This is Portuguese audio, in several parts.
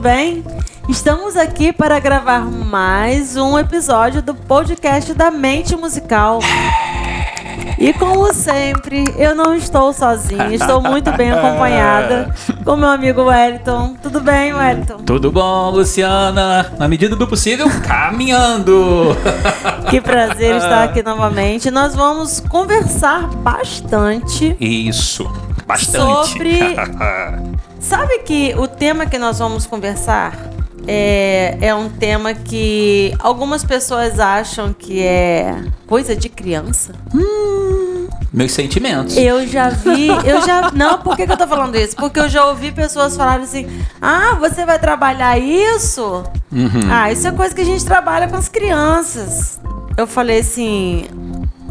bem? Estamos aqui para gravar mais um episódio do podcast da Mente Musical. E como sempre, eu não estou sozinha, estou muito bem acompanhada com meu amigo Wellington. Tudo bem, Wellington? Tudo bom, Luciana? Na medida do possível, caminhando. Que prazer estar aqui novamente. Nós vamos conversar bastante. Isso, bastante. Sobre. Sabe que o tema que nós vamos conversar é, é um tema que algumas pessoas acham que é coisa de criança. Hum, meus sentimentos. Eu já vi, eu já. Não, por que, que eu tô falando isso? Porque eu já ouvi pessoas falarem assim: ah, você vai trabalhar isso? Uhum. Ah, isso é coisa que a gente trabalha com as crianças. Eu falei assim: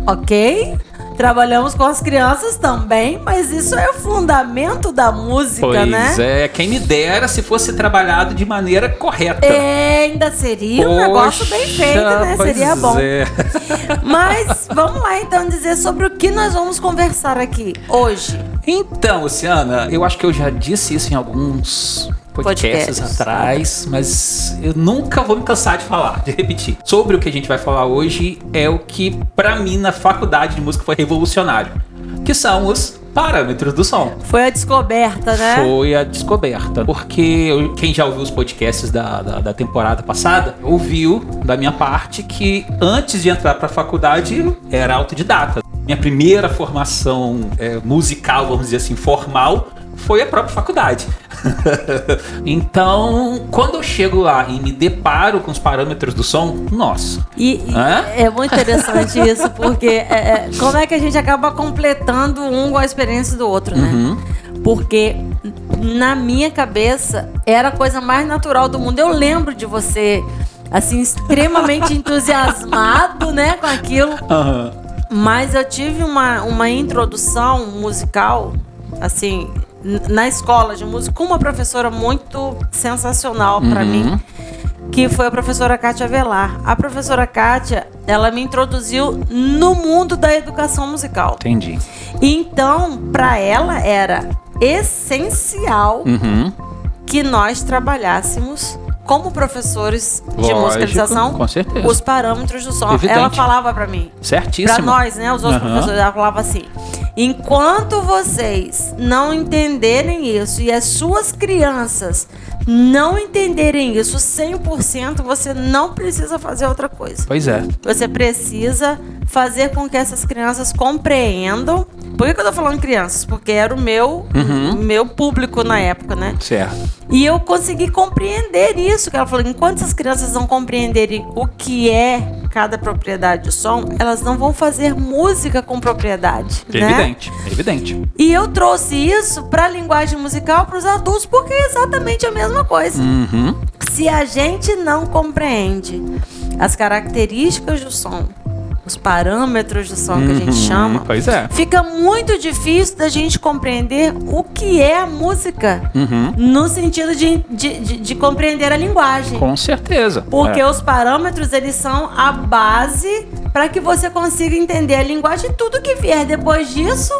ok. Trabalhamos com as crianças também, mas isso é o fundamento da música, pois né? é, quem me dera se fosse trabalhado de maneira correta. É, ainda seria um negócio bem feito, né? pois Seria bom. é. Mas vamos lá então dizer sobre o que nós vamos conversar aqui hoje. Então, Luciana, eu acho que eu já disse isso em alguns podcasts, Podcasts. atrás, mas eu nunca vou me cansar de falar, de repetir. Sobre o que a gente vai falar hoje é o que, pra mim, na faculdade de música foi revolucionário, que são os parâmetros do som. Foi a descoberta, né? Foi a descoberta. Porque quem já ouviu os podcasts da, da, da temporada passada, ouviu da minha parte que antes de entrar pra faculdade era autodidata. Minha primeira formação é, musical, vamos dizer assim, formal, foi a própria faculdade. então, quando eu chego lá e me deparo com os parâmetros do som, nossa. E, e é muito interessante isso, porque é, é, como é que a gente acaba completando um com a experiência do outro, né? Uhum. Porque na minha cabeça era a coisa mais natural do mundo. Eu lembro de você assim extremamente entusiasmado, né, com aquilo. Aham. Mas eu tive uma, uma introdução musical, assim, na escola de música, com uma professora muito sensacional pra Uhum. mim, que foi a professora Kátia Velar. A professora Kátia, ela me introduziu no mundo da educação musical. Entendi. Então, pra ela era essencial Uhum. que nós trabalhássemos como professores de Lógico, musicalização os parâmetros do som. Evidente. Ela falava pra mim, Certíssimo. Pra nós, né? Os outros Aham. professores, ela falava assim: enquanto vocês não entenderem isso e as suas crianças não entenderem isso 100%, você não precisa fazer outra coisa. Pois é. Você precisa fazer com que essas crianças compreendam. Por que, que eu tô falando crianças? Porque era o meu, Uhum. meu público na época, né? Certo. E eu consegui compreender isso. Que ela falou: enquanto essas crianças não compreenderem o que é cada propriedade de som, elas não vão fazer música com propriedade. Né? Evidente. Evidente. E eu trouxe isso para a linguagem musical para os adultos, porque é exatamente a mesma coisa. Uhum. Se a gente não compreende as características do som, os parâmetros do som que a gente Uhum. chama, é. fica muito difícil da gente compreender o que é a música. Uhum. No sentido de, de, de- de compreender a linguagem. Com certeza. Porque É. os parâmetros, eles são a base para que você consiga entender a linguagem. E tudo que vier depois disso,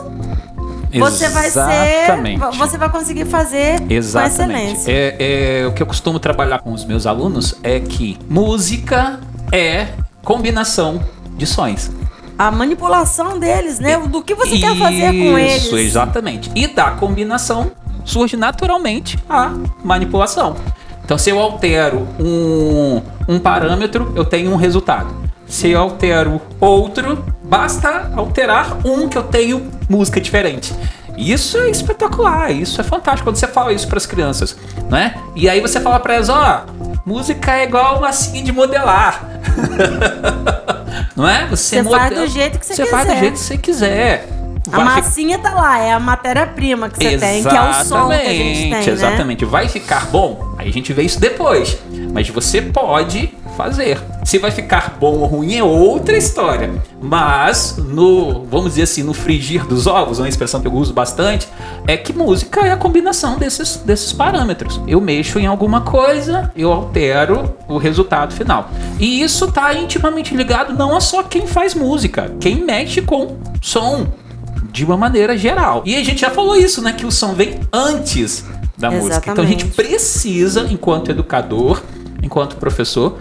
você vai ser. Exatamente. Você vai conseguir fazer com Exatamente. excelência. É, é, o que eu costumo trabalhar com os meus alunos é que música é combinação de sons. A manipulação deles, né? Do que você quer fazer com eles. Isso, exatamente. E da combinação surge naturalmente a manipulação. Então, se eu altero um, um parâmetro, eu tenho um resultado. Se eu altero outro, basta alterar um que eu tenho música diferente. Isso é espetacular, isso é fantástico quando você fala isso para as crianças, né? E aí você fala para elas, ó, música é igual massinha de modelar. Não é? Você faz do jeito que você faz do quiser. jeito que você quiser. A Vai fi- massinha tá lá, é a matéria-prima que você tem, que é o som que a gente tem, né? Exatamente. Vai ficar bom? Aí a gente vê isso depois. Mas você pode fazer. Se vai ficar bom ou ruim é outra história. Mas no, vamos dizer assim, no frigir dos ovos, uma expressão que eu uso bastante, é que música é a combinação desses, desses parâmetros. Eu mexo em alguma coisa, eu altero o resultado final. E isso está intimamente ligado não a só quem faz música, quem mexe com som de uma maneira geral. E a gente já falou isso, né? Que o som vem antes da música. Então a gente Exatamente. precisa, enquanto educador, enquanto professor,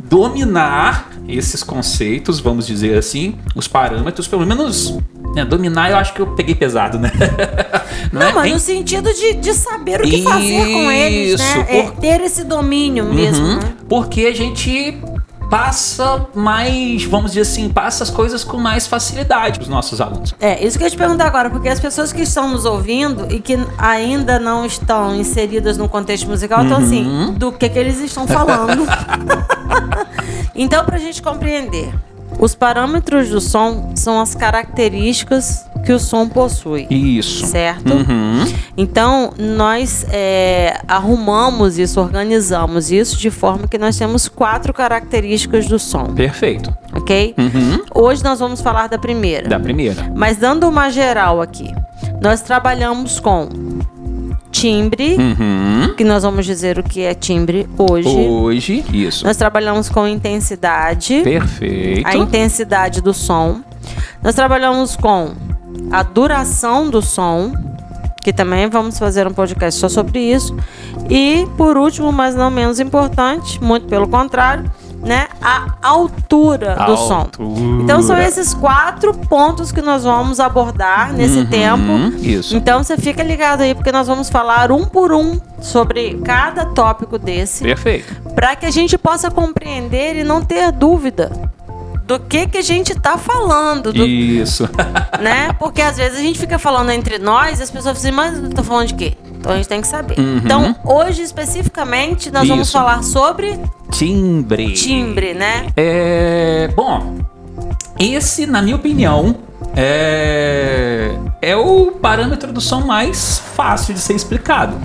dominar esses conceitos, vamos dizer assim, os parâmetros, pelo menos. né, dominar, eu acho que eu peguei pesado, né? Não, é? mas no sentido de, de saber o que fazer com eles, né? Isso, É por- ter esse domínio mesmo, Uhum, né? Porque a gente passa mais, vamos dizer assim, passa as coisas com mais facilidade para os nossos alunos. É, isso que eu ia te perguntar agora, porque as pessoas que estão nos ouvindo e que ainda não estão inseridas no contexto musical, então Uhum. assim, do que, que eles estão falando. então, pra gente compreender, os parâmetros do som são as características que o som possui. Isso. Certo? Uhum. Então, nós é, arrumamos isso, organizamos isso de forma que nós temos quatro características do som, Perfeito. ok? Uhum. Hoje nós vamos falar da primeira. Da primeira. Mas dando uma geral aqui, nós trabalhamos com timbre, Uhum. que nós vamos dizer o que é timbre hoje. Hoje, isso. Nós trabalhamos com intensidade, Perfeito. a intensidade do som. Nós trabalhamos com a duração do som, que também vamos fazer um podcast só sobre isso. E por último, mas não menos importante, muito pelo contrário, né, a altura do som. Altura. Então são esses quatro pontos que nós vamos abordar nesse Uhum, tempo. Isso. Então você fica ligado aí porque nós vamos falar um por um sobre cada tópico desse, Perfeito. para que a gente possa compreender e não ter dúvida do que que a gente tá falando, do- Isso. né? Porque às vezes a gente fica falando entre nós e as pessoas dizem, mas eu tô falando de quê? Então a gente tem que saber. Uhum. Então, hoje especificamente nós vamos Isso. falar sobre Timbre. timbre, né? É, bom, esse, na minha opinião, é, é o parâmetro do som mais fácil de ser explicado,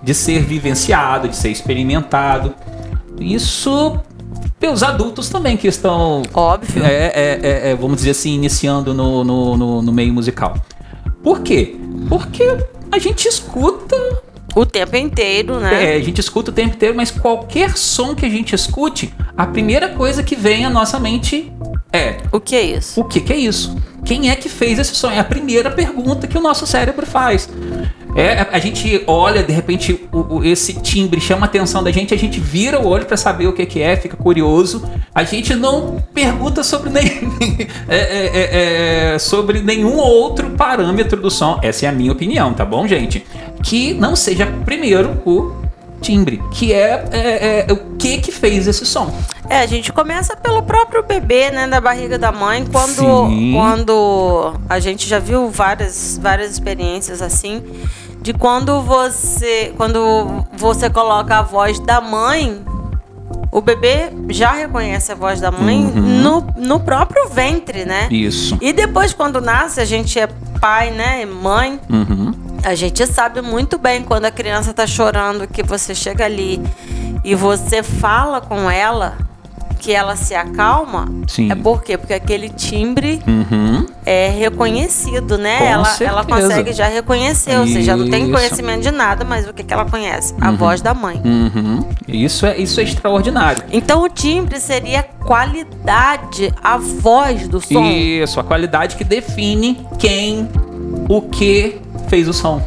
de ser vivenciado, de ser experimentado. Isso pelos adultos também que estão, Óbvio. é, é, é, é, vamos dizer assim, iniciando no, no, no- no meio musical. Por quê? Porque a gente escuta O tempo inteiro, né? é, a gente escuta o tempo inteiro, mas qualquer som que a gente escute, a primeira coisa que vem à nossa mente é: O que é isso? o que, que é isso? Quem é que fez esse som? É a primeira pergunta que o nosso cérebro faz. É, a gente olha, de repente, o- o- esse timbre chama a atenção da gente, a gente vira o olho para saber o que, que é, fica curioso. A gente não pergunta sobre, nem, é, é, é, é, sobre nenhum outro parâmetro do som. Essa é a minha opinião, tá bom, gente? Que não seja primeiro o timbre, que é, é, é, o que que fez esse som. É, a gente começa pelo próprio bebê, né, da barriga da mãe, quando, Sim. quando a gente já viu várias, várias experiências assim, de quando você, quando você coloca a voz da mãe, o bebê já reconhece a voz da mãe no, no próprio ventre, né? Isso. E depois, quando nasce, a gente é pai, né, e mãe, Uhum. a gente sabe muito bem quando a criança tá chorando que você chega ali e você fala com ela que ela se acalma. Sim. É por quê? Porque aquele timbre Uhum. é reconhecido, né? Com ela, ela consegue já reconhecer, ou seja, não tem conhecimento de nada, mas o que, que ela conhece? A voz da mãe. Uhum. Isso é, isso é extraordinário. Então o timbre seria a qualidade, a voz do som. Isso, a qualidade que define quem, o que fez o som.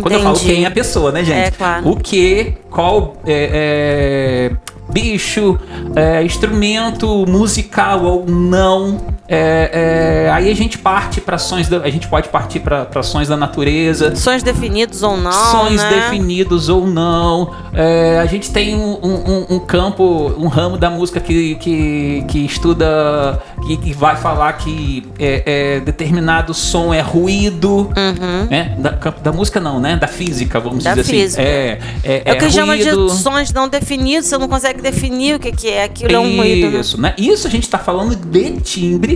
Quando eu falo Entendi. quem é a pessoa, né, gente? É, claro. O que, qual é, é, bicho, é, instrumento musical ou não. É, é, aí a gente parte para sons, da, a gente pode partir para sons da natureza. Sons definidos ou não, Sons né? definidos ou não. É, a gente tem um, um- um campo, um ramo da música que, que, que estuda, que, que vai falar que é, é, determinado som é ruído. Uhum. né? Da, da música não, né? Da física, vamos Da dizer física. assim. É, é, É o que é chama de ruído. sons não definidos, você não consegue definir o que, que é. Aquilo é um ruído. né? Isso, né? Isso a gente tá falando de timbre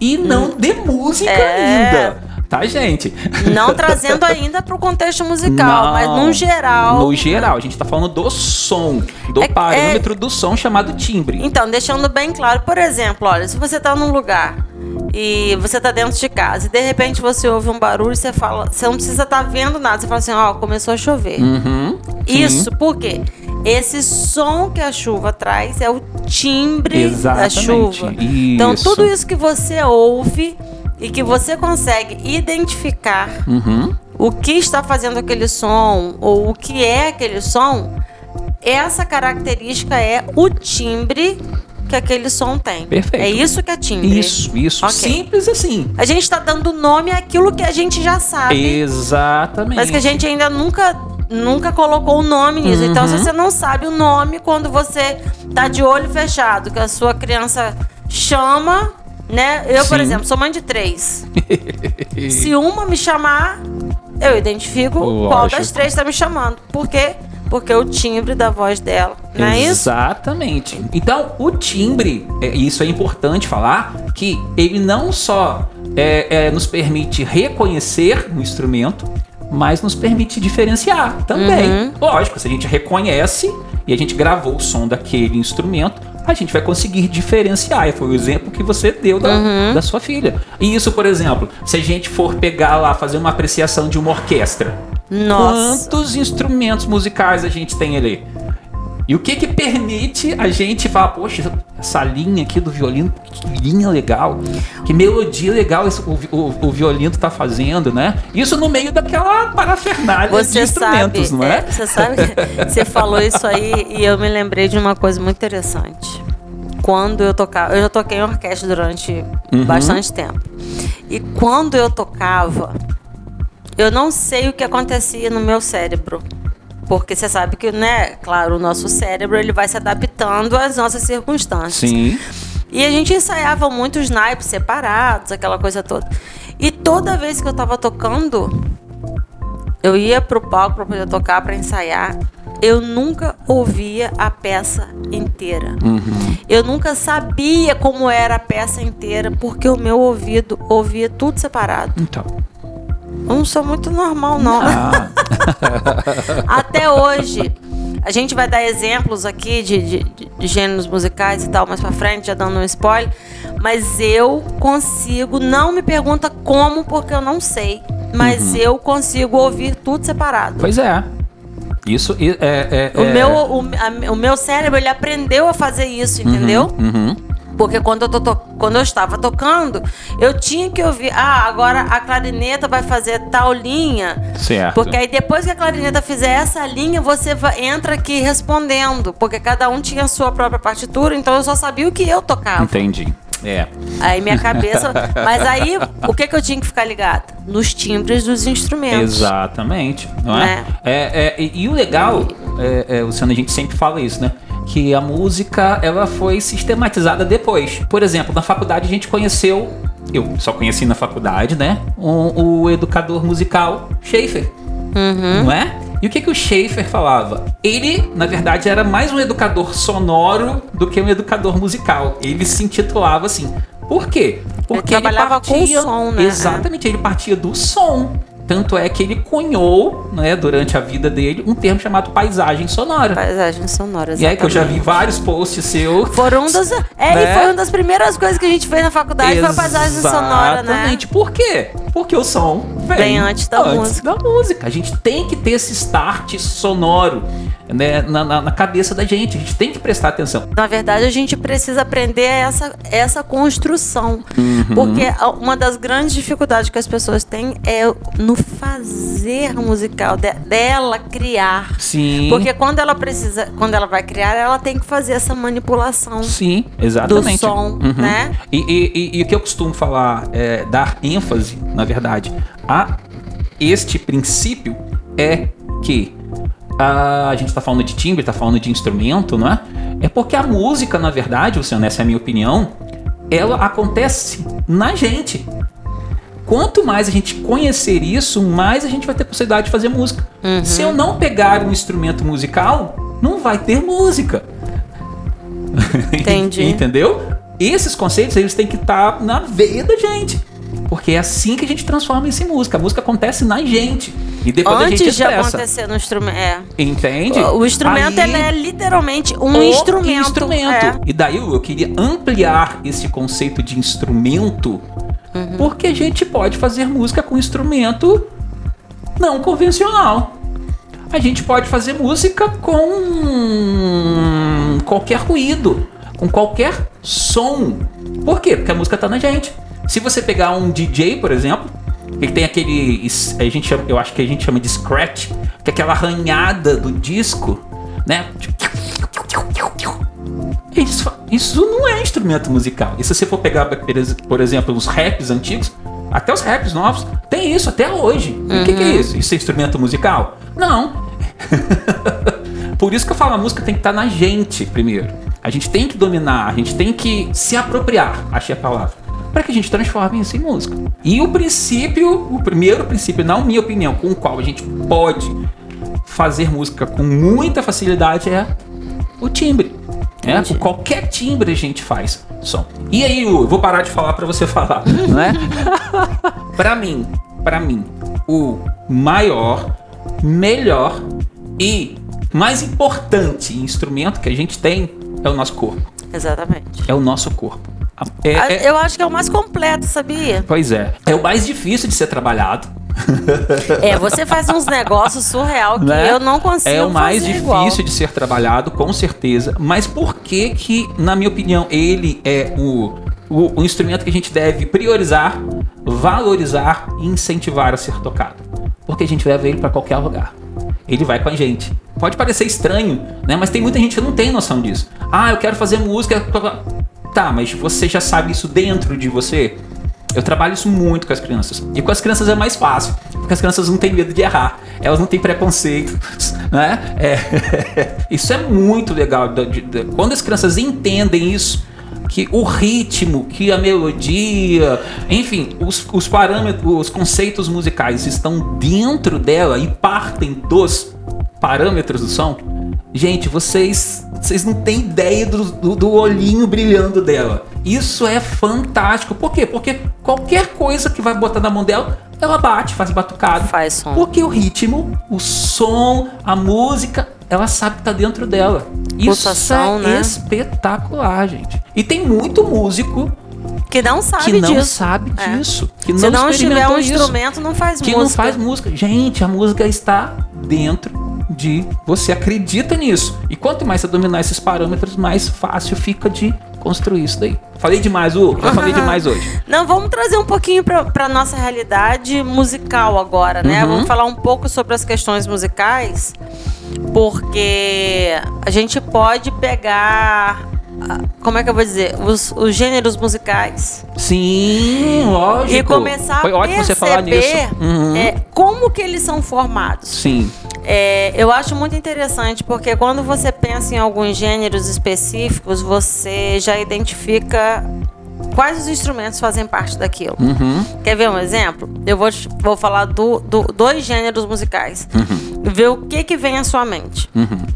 e não de música É. ainda. Tá, gente? Não trazendo ainda para o contexto musical, Não. mas no geral. No geral, a gente tá falando do som, do É- parâmetro do som chamado timbre. Então, deixando bem claro, por exemplo, olha, se você tá num lugar e você tá dentro de casa e de repente você ouve um barulho, você fala, você não precisa estar vendo nada, você fala assim, ó, começou a chover. Uhum. Isso, por quê? Esse som que a chuva traz é o timbre da Exatamente. chuva. Então, Isso. tudo isso que você ouve e que você consegue identificar Uhum. o que está fazendo aquele som ou o que é aquele som, essa característica é o timbre que aquele som tem. Perfeito. É isso que é timbre. Isso, isso. Ok. Simples assim. A gente está dando nome àquilo que a gente já sabe, Exatamente. mas que a gente ainda nunca nunca colocou o nome nisso. Então, se Uhum. você não sabe o nome quando você tá de olho fechado, que a sua criança chama, né? Eu, por Sim. exemplo, sou mãe de três. Se uma me chamar, eu identifico qual Lógico. das três está me chamando. Por quê? Porque o timbre da voz dela. Não é isso? Exatamente. Então, o timbre, é, isso é importante falar, que ele não só é, é, nos permite reconhecer o instrumento, mas nos permite diferenciar também. Uhum. Lógico, se a gente reconhece e a gente gravou o som daquele instrumento, a gente vai conseguir diferenciar. E foi o exemplo que você deu da, Uhum. da sua filha. E isso, por exemplo, se a gente for pegar lá, fazer uma apreciação de uma orquestra. Nossa. Quantos instrumentos musicais a gente tem ali? E o que que permite a gente falar, poxa, essa linha aqui do violino, que linha legal, que melodia legal esse- o, o, o violino tá fazendo, né? Isso no meio daquela parafernália de Você instrumentos, sabe, não é? Você sabe, você falou isso aí e eu me lembrei de uma coisa muito interessante. Quando eu tocava, eu já toquei em orquestra durante Uhum. bastante tempo. E quando eu tocava, eu não sei o que acontecia no meu cérebro. Porque você sabe que, né, claro, o nosso cérebro ele vai se adaptando às nossas circunstâncias. Sim. E a gente ensaiava muitos naipes separados, aquela coisa toda. E toda vez que eu tava tocando, eu ia pro palco pra poder tocar, pra ensaiar. Eu nunca ouvia a peça inteira. Eu nunca sabia como era a peça inteira, porque o meu ouvido ouvia tudo separado. Então. Eu não sou muito normal, não. Ah, Até hoje. A gente vai dar exemplos aqui de, de- de gêneros musicais e tal, mais pra frente, já dando um spoiler. Mas eu consigo, não me pergunta como, porque eu não sei. Mas eu consigo ouvir tudo separado. pois é. Isso i- é. é- O, é- meu, o, a- o meu cérebro, ele aprendeu a fazer isso, entendeu? Uhum. Porque quando eu, tô to- quando eu estava tocando, eu tinha que ouvir. Ah, agora a clarineta vai fazer tal linha. Certo. Porque aí depois que a clarineta fizer essa linha, você entra aqui respondendo. Porque cada um tinha a sua própria partitura, então eu só sabia o que eu tocava. Entendi. É. Aí minha cabeça. Mas aí, o que, que eu tinha que ficar ligada? Nos timbres dos instrumentos. Exatamente, não é? Né? É, é, e, e o legal, é, é, Luciano, a gente sempre fala isso, né? Que a música ela foi sistematizada depois. Por exemplo, na faculdade a gente conheceu, eu só conheci na faculdade, né? O, o educador musical Schaefer, Uhum. não é? E o que, que o Schaefer falava? Ele, na verdade, era mais um educador sonoro do que um educador musical. Ele se intitulava assim. Por quê? Porque trabalhava com o som, né? Exatamente, ele partia do som. Tanto é que ele cunhou, né, durante a vida dele, um termo chamado paisagem sonora. Paisagem sonora. E aí que eu já vi exatamente. vários posts seus. Foram um dos. É, Né? e foi uma das primeiras coisas que a gente fez na faculdade, foi a paisagem sonora, né? Exatamente. Por quê? Porque o som vem, Vem antes da música. da música. A gente tem que ter esse start sonoro né, na, na- na cabeça da gente. A gente tem que prestar atenção. Na verdade, a gente precisa aprender essa, essa construção. Uhum. Porque uma das grandes dificuldades que as pessoas têm é no fazer musical, de- dela criar. Sim. Porque quando ela precisa, quando ela vai criar, ela tem que fazer essa manipulação. Sim, exatamente. Do som, né? E, e- e- e o que eu costumo falar, é, dar ênfase, na verdade, a este princípio é que a, gente está falando de timbre, está falando de instrumento, não é? É porque a música, na verdade, Luciano, essa é a minha opinião, ela acontece na gente. Quanto mais a gente conhecer isso, mais a gente vai ter possibilidade de fazer música. Uhum. Se eu não pegar um instrumento musical, não vai ter música. Entendi. Entendeu? Esses conceitos, eles têm que estar na veia da gente. Porque é assim que a gente transforma isso em música. A música acontece na gente. E depois a gente Antes de expressa. acontecer no instrumento. É. Entende? O instrumento Aí- é literalmente um o instrumento. instrumento. É. E daí eu queria ampliar esse conceito de instrumento, Uhum. porque a gente pode fazer música com instrumento não convencional. A gente pode fazer música com qualquer ruído, com qualquer som. Por quê? Porque a música tá na gente. Se você pegar um DJ, por exemplo, Ele tem aquele. A gente chama- eu acho que a gente chama de scratch, que é aquela arranhada do disco, né? Isso, isso não é instrumento musical. E se você for pegar, por ex- por exemplo, os raps antigos, até os raps novos, tem isso até hoje. O que, que é isso? Isso é instrumento musical? Não. Por isso que eu falo, a música tem que estar na gente primeiro. A gente tem que dominar, a gente tem que se apropriar, achei a palavra, para que a gente transforme isso em música. E o princípio, o primeiro princípio, na minha opinião, com o qual a gente pode fazer música com muita facilidade é o timbre. É, com qualquer timbre a gente faz som. E aí, eu vou parar de falar para você falar, né? Pra mim, para mim, o maior, melhor e mais importante instrumento que a gente tem é o nosso corpo. Exatamente. É o nosso corpo. É- Ah, é- Eu acho que é o mais completo, sabia? pois é. É o mais difícil de ser trabalhado. É, você faz uns negócios surreal que né? eu não consigo É o mais difícil igual. de ser trabalhado, com certeza. Mas por que que, na minha opinião, ele é o, o, o instrumento que a gente deve priorizar, valorizar e incentivar a ser tocado? Porque a gente leva ele para qualquer lugar. Ele vai com a gente. Pode parecer estranho, né? Mas tem muita gente que não tem noção disso. Ah, eu quero fazer música. Tá, mas você já sabe isso dentro de você? Eu trabalho isso muito com as crianças. E com as crianças é mais fácil, porque as crianças não têm medo de errar. Elas não têm preconceito, né? É, isso é muito legal. Quando as crianças entendem isso, que o ritmo, que a melodia, enfim, os, os parâmetros, os conceitos musicais estão dentro dela e partem dos parâmetros do som. Gente, vocês, vocês não têm ideia do, do, do olhinho brilhando dela. Isso é fantástico. Por quê? Porque qualquer coisa que vai botar na mão dela, ela bate, faz batucado. Faz som. Porque o ritmo, o som, a música, ela sabe que tá dentro dela. Pulsação, Isso é né? espetacular, gente. E tem muito músico Que não sabe que não disso. sabe É. disso. Que Se não não tiver um isso, instrumento, não faz que música. não faz música. Gente, a música está dentro de você. Acredita nisso. E quanto mais você dominar esses parâmetros, mais fácil fica de construir isso daí. Falei demais, U. Já falei demais hoje. Não, vamos trazer um pouquinho pra nossa realidade musical agora, né? Uhum. Vamos falar um pouco sobre as questões musicais, porque a gente pode pegar. Como é que eu vou dizer? Os, os gêneros musicais. Sim, lógico. E começar Foi a ótimo você perceber falar nisso. Uhum. é, como que eles são formados. Sim. É, eu acho muito interessante porque quando você pensa em alguns gêneros específicos, você já identifica quais os instrumentos fazem parte daquilo. Uhum. Quer ver um exemplo? Eu vou, vou falar do, do- dois gêneros musicais. Ver o que, que vem à sua mente. Uhum.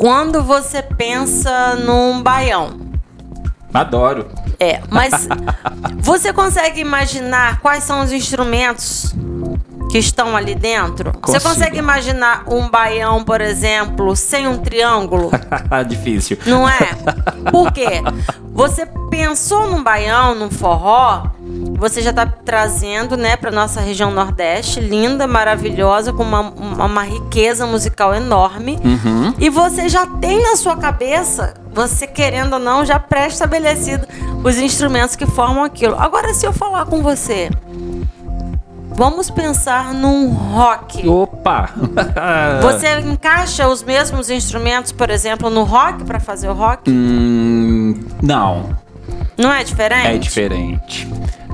Quando você pensa num baião. Adoro. É, mas você consegue imaginar quais são os instrumentos que estão ali dentro? Você Consigo. consegue imaginar um baião, por exemplo, sem um triângulo? Difícil. Não é? Por quê? Você pensou num baião, num forró, você já está trazendo, né, para nossa região Nordeste, linda, maravilhosa, com uma, uma, uma riqueza musical enorme. Uhum. E você já tem na sua cabeça, você querendo ou não, já pré-estabelecido os instrumentos que formam aquilo. Agora, se eu falar com você, vamos pensar num rock. Opa! Você encaixa os mesmos instrumentos, por exemplo, no rock para fazer o rock? Hum, não, Não é diferente? é diferente.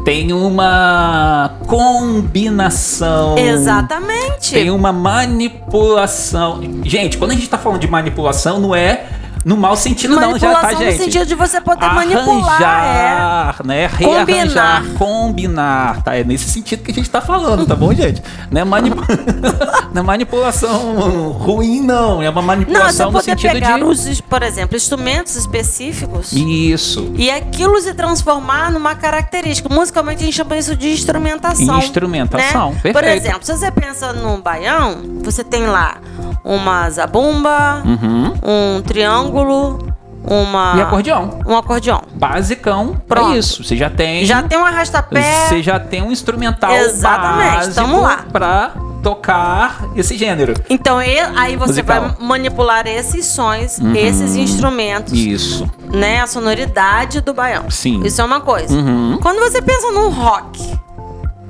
Tem uma combinação. Exatamente. Tem uma manipulação. Gente, quando a gente tá falando de manipulação, não é no mau sentido, não, já tá, Manipulação gente? no sentido de você poder manipular, Arranjar, né? Rearranjar, combinar. Tá? É nesse sentido que a gente tá falando, tá bom, gente? Não é, manipu... não é manipulação ruim, não. É uma Não, é você manipulação no sentido pegar, de. os, por exemplo, instrumentos específicos Isso. e aquilo se transformar numa característica. Musicalmente a gente chama isso de instrumentação. Instrumentação, né? Por perfeito. exemplo, se você pensa num baião, você tem lá uma zabumba, Uhum. um triângulo, uma. E acordeão. Um acordeão. Basicão Pronto. é isso. Você já tem. Já tem um arrastapé. Você já tem um instrumental Exatamente, tamo lá. pra tocar esse gênero. Então e- aí você Musical. vai manipular esses sons, Uhum. esses instrumentos, Isso. né? A sonoridade do baião. Sim. Isso é uma coisa. Uhum. Quando você pensa num rock,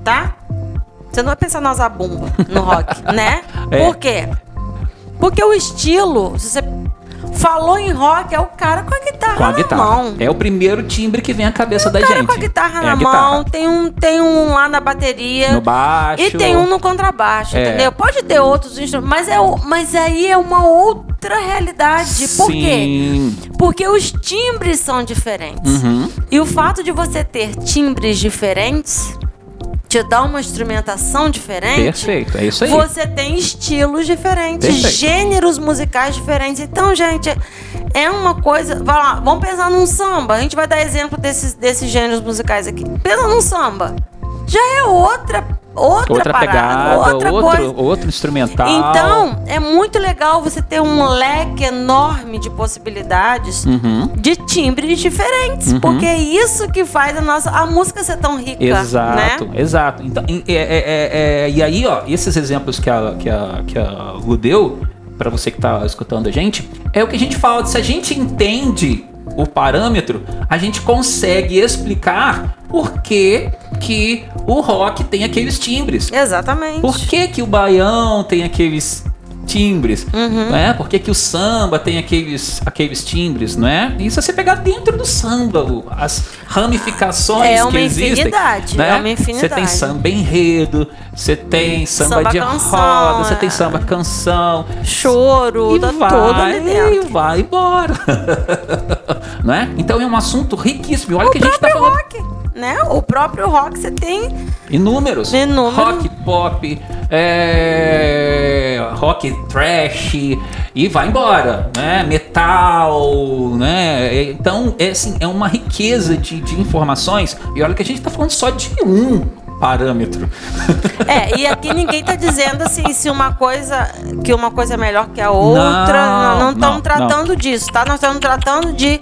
tá? Você não vai pensar na zabumba no rock, né? É. Por quê? Porque o estilo, se você falou em rock, é o cara com a guitarra Com a na guitarra. mão. É o primeiro timbre que vem à cabeça da O cara gente. com a guitarra é na a mão, guitarra. tem um, tem um lá na bateria. No baixo. E tem um no contrabaixo, É. entendeu? Pode ter outros instrumentos, mas, é, o- mas aí é uma outra realidade. Por quê? Sim. Porque os timbres são diferentes. Uhum. E o fato de você ter timbres diferentes te dá uma instrumentação diferente. Perfeito, é isso aí. Você tem estilos diferentes, Perfeito. gêneros musicais diferentes. Então, gente, é uma coisa. Vai lá, vamos pensar num samba. A gente vai dar exemplo desses, desses gêneros musicais aqui. Pensa num samba. Já é outra, outra, Outra parada, pegada, outra outro, outro instrumental. Então, é muito legal você ter um leque enorme de possibilidades Uhum. de timbres diferentes. Uhum. Porque é isso que faz a nossa a música ser tão rica. Exato, Né? exato. Então, e- é- é- é- e aí, ó, esses exemplos que a, que a, que a Lu deu, pra você que tá escutando a gente, é o que a gente fala. Se a gente entende o parâmetro, a gente consegue explicar por que, que o rock tem aqueles timbres. Exatamente. Por que, que o baião tem aqueles timbres? Uhum. Não é? Por que, que o samba tem aqueles, aqueles timbres, não é? E se você pegar dentro do samba, as ramificações É que existem. né? é uma infinidade. Você tem samba enredo, você tem samba, Samba de canção, roda, você é. tem samba canção. Choro, E tá vai, todo ali dentro. e vai embora. não é? Então é um assunto riquíssimo. Olha O que a gente tá falando rock, né? O próprio rock você tem Inúmeros. Inúmero. Rock pop, é, rock trash e vai embora, né? Metal, né? Então, é, assim, é uma riqueza de, de informações. E olha que a gente tá falando só de um parâmetro. É, e aqui ninguém tá dizendo assim se uma coisa que uma coisa é melhor que a outra. Não, Não estamos não, tratando disso, tá? Nós estamos tratando de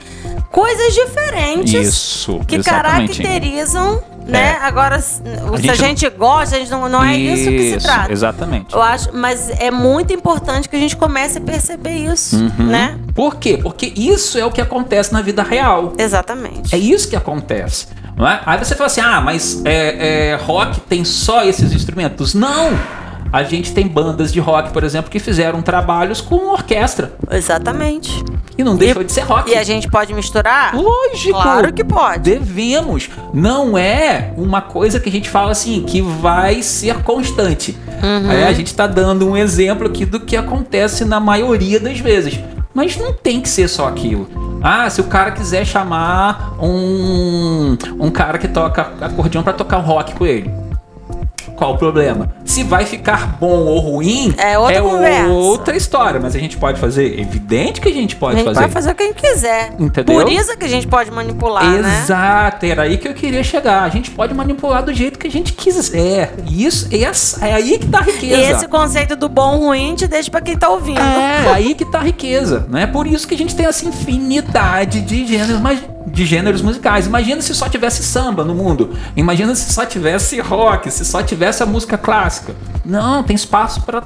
coisas diferentes Isso, que exatamente. caracterizam, né? É. Agora, se A a gente gente, gosta, a gente não, não é isso que se trata. Exatamente. Eu acho, mas é muito importante que a gente comece a perceber isso, Uhum. né? Por quê? Porque isso é o que acontece na vida real. Exatamente. É isso que acontece. Não é? Aí você fala assim: ah, mas é, é, rock tem só esses instrumentos. Não! A gente tem bandas de rock, por exemplo, que fizeram trabalhos com orquestra. Exatamente. E não deixou de ser rock. E a gente pode misturar? Lógico! Claro que pode. Devemos. Não é uma coisa que a gente fala assim, que vai ser constante. Uhum. Aí a gente tá dando um exemplo aqui do que acontece na maioria das vezes. Mas não tem que ser só aquilo. Ah, se o cara quiser chamar um, um cara que toca acordeão pra tocar rock com ele. Qual o problema? Se vai ficar bom ou ruim É outra conversa. outra história, mas a gente pode fazer. Evidente que a gente pode a gente fazer. pode fazer o que a gente quiser. Entendeu? Por isso que a gente pode manipular, né? Exato, era aí que eu queria chegar. A gente pode manipular do jeito que a gente quiser. Isso, essa, é aí que tá a E riqueza. esse conceito do bom ruim te deixa pra quem tá ouvindo. É, aí que tá a riqueza, né? Por isso que a gente tem essa infinidade de gêneros, mas de gêneros musicais. Imagina se só tivesse samba no mundo. Imagina se só tivesse rock, se só tivesse a música clássica. Não, tem espaço para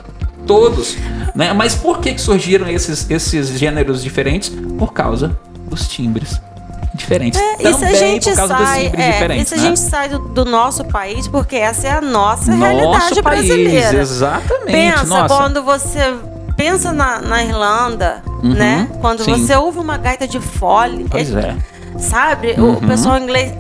todos, né? Mas por que que surgiram esses esses gêneros diferentes? Por causa dos timbres diferentes. É, e se a Também gente por causa dos sai, timbres é, diferentes, se a né? gente sai do, do nosso país, porque essa é a nossa Nosso realidade país, brasileira. exatamente. Pensa Nossa. quando você pensa na, na Irlanda, Uhum, né? Quando sim. você ouve uma gaita de fole, Pois é. Sabe? O- Uhum. O pessoal inglês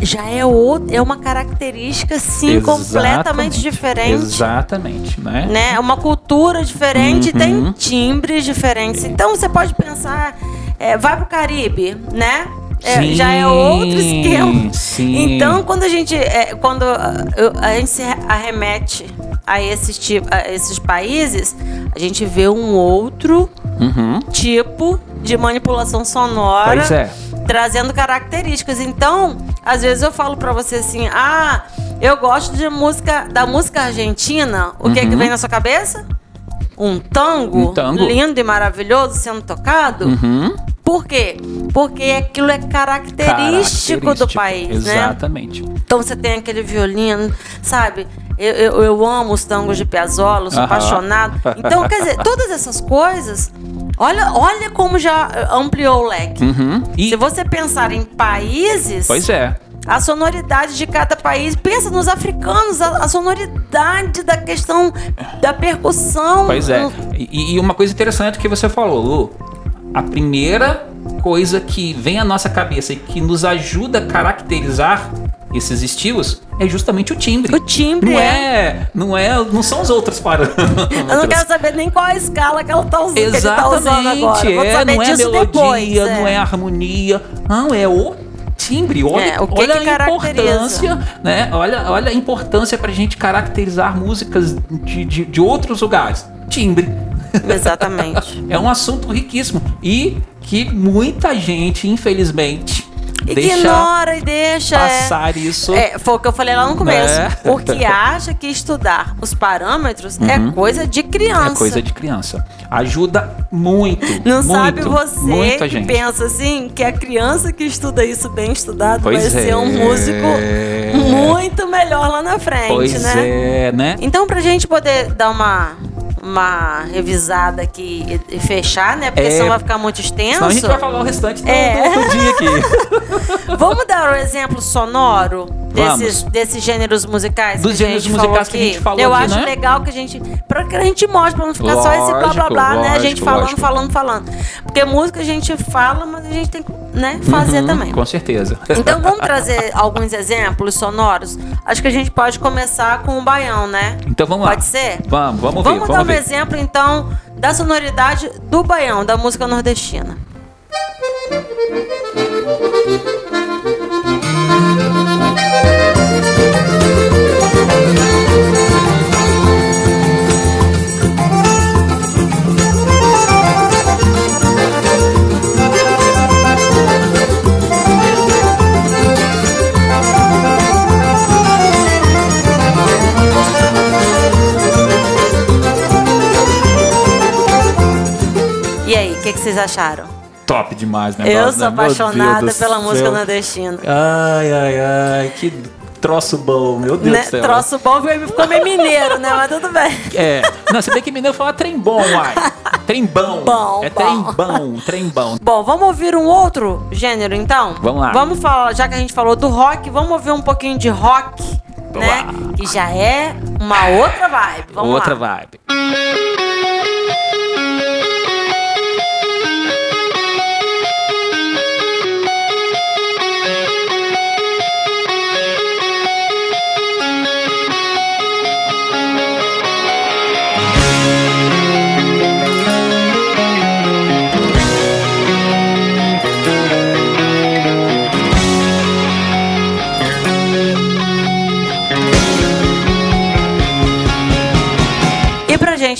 já é outro, é uma característica sim completamente Exatamente. diferente. Exatamente, né? né? É uma cultura diferente, Uhum. tem timbres diferentes. Então você pode pensar, é, vai pro Caribe, né? É, Sim, já é outro esquema. sim. Então quando a gente, é, quando ah, a gente se arremete a esses, tipo, a esses países, a gente vê um outro Uhum. tipo de manipulação sonora é. trazendo características. Então, às vezes eu falo pra você assim: "Ah, eu gosto de música da música argentina". O que é que Uhum. vem na sua cabeça? Um tango, Um tango. lindo e maravilhoso sendo tocado? Uhum. Por quê? Porque aquilo é característico, do país, né? Exatamente. Então você tem aquele violino, sabe? Eu, eu, eu amo os tangos de Piazzolla, sou Aham. apaixonado. Então, quer dizer, todas essas coisas, olha, olha como já ampliou o leque. Uhum. E, Se você pensar em países, pois é. a sonoridade de cada país. Pensa nos africanos, a, a sonoridade da questão da percussão. Pois é. E, e uma coisa interessante que você falou, Lu, a primeira coisa que vem à nossa cabeça e que nos ajuda a caracterizar esses estilos é justamente o timbre. O timbre não é. é, não é, não são os outros parâmetros. Eu não quero saber nem qual a escala que ela tá usando. Exatamente, tá usando agora. É, não é melodia, depois, é. não é harmonia, não é o timbre. Olha, É, o que olha que a importância, né? Olha, olha a importância pra gente caracterizar músicas de, de, de outros lugares. Timbre. Exatamente. É um assunto riquíssimo e que muita gente, infelizmente, deixa Ignora e deixa. é. passar isso. É, foi o que eu falei lá no começo. É. Porque acha que estudar os parâmetros é coisa de criança. Uhum. É coisa de criança. Ajuda muito. Não muito, sabe você muita que gente. pensa assim que a criança que estuda isso bem estudado Pois vai ser um é. músico muito melhor lá na frente, Pois né? é, né? Então, pra gente poder dar uma, uma revisada aqui e, e fechar, né? Porque É. senão vai ficar muito extenso. Senão a gente vai falar o restante do, É. do- do dia aqui. Vamos dar um exemplo sonoro desses, Vamos. desses gêneros musicais Dos que a gêneros gente musicais falou que a gente aqui? falou Eu aqui, acho né? legal que a gente. Pra que a gente mostre, pra não ficar só esse blá blá Lógico, blá, né? A gente lógico, falando, lógico. falando, falando. Porque música a gente fala, mas a gente tem que né, fazer Uhum, também. Com certeza. Então vamos trazer alguns exemplos sonoros. Acho que a gente pode começar com o baião, né? Então vamos lá. Pode ser? Vamos, vamos ver. Vamos dar Vamos um ver. exemplo, então, da sonoridade do baião, da música nordestina. E acharam? Top demais, né? Eu sou apaixonada pela música nordestina. Ai, ai, ai. Que troço bom, meu Deus Né? do céu. Troço bom ficou meio mineiro, né? Mas tudo bem. É. Não, você tem que mineiro falar trem bom, uai. Trem bom. Bom, É trem bom, trem bom. Bom, vamos ouvir um outro gênero então? Vamos lá. Vamos falar, já que a gente falou do rock, vamos ouvir um pouquinho de rock, né? Que já é uma outra vibe. Vamos Outra lá. vibe.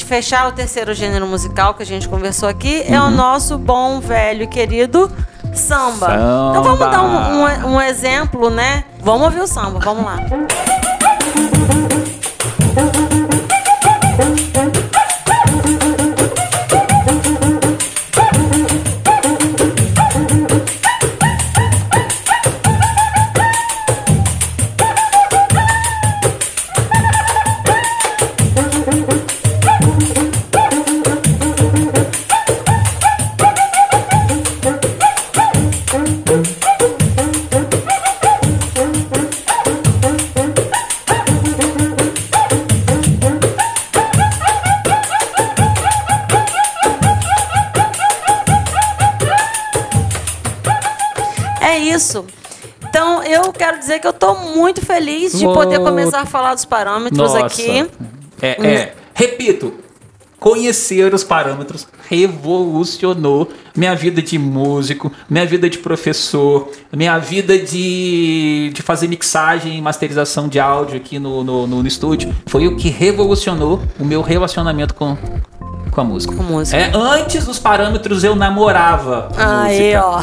Fechar o terceiro gênero musical que a gente conversou aqui é Uhum. o nosso bom, velho e querido samba. Samba. Então vamos dar um, um- um exemplo, né? Vamos ouvir o samba, vamos lá. Isso. Então eu quero dizer que eu tô muito feliz de poder começar a falar dos parâmetros Nossa. aqui. É, é. Repito, conhecer os parâmetros revolucionou minha vida de músico, minha vida de professor, minha vida de, de fazer mixagem e masterização de áudio aqui no, no, no, no estúdio. Foi o que revolucionou o meu relacionamento com, com a música. Com música. É, antes dos parâmetros eu namorava a Aí, música. ó.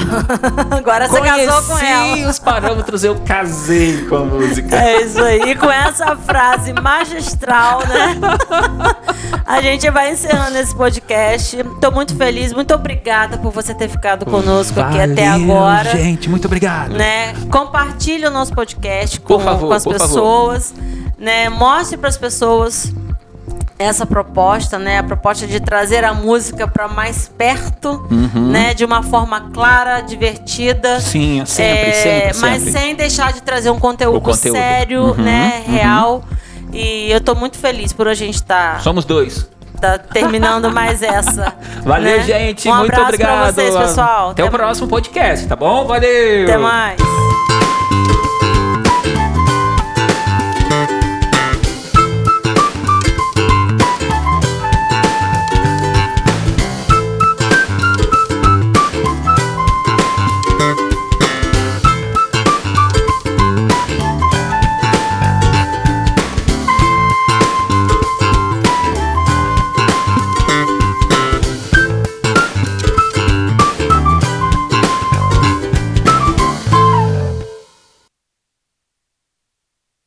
Agora você casou com Conheci ela. os parâmetros, eu casei com a música. É isso aí. E com essa frase magistral, né? A gente vai encerrando esse podcast. Tô muito feliz, muito obrigada por você ter ficado conosco aqui até Valeu, agora. Gente, muito obrigado. Né? Compartilhe o nosso podcast com, Por favor, com as por favor. pessoas. Né? Mostre para as pessoas essa proposta, né? A proposta de trazer a música para mais perto, Uhum. né? De uma forma clara, divertida. Sim, sempre, É, sempre, Mas sempre. sem deixar de trazer um conteúdo, conteúdo. sério, Uhum, né? uhum. Real. E eu tô muito feliz por a gente estar Somos dois. tá terminando mais essa. Valeu, né? gente. Um muito abraço obrigado. Pra vocês, pessoal. Até o próximo podcast, tá bom? Valeu. Até mais.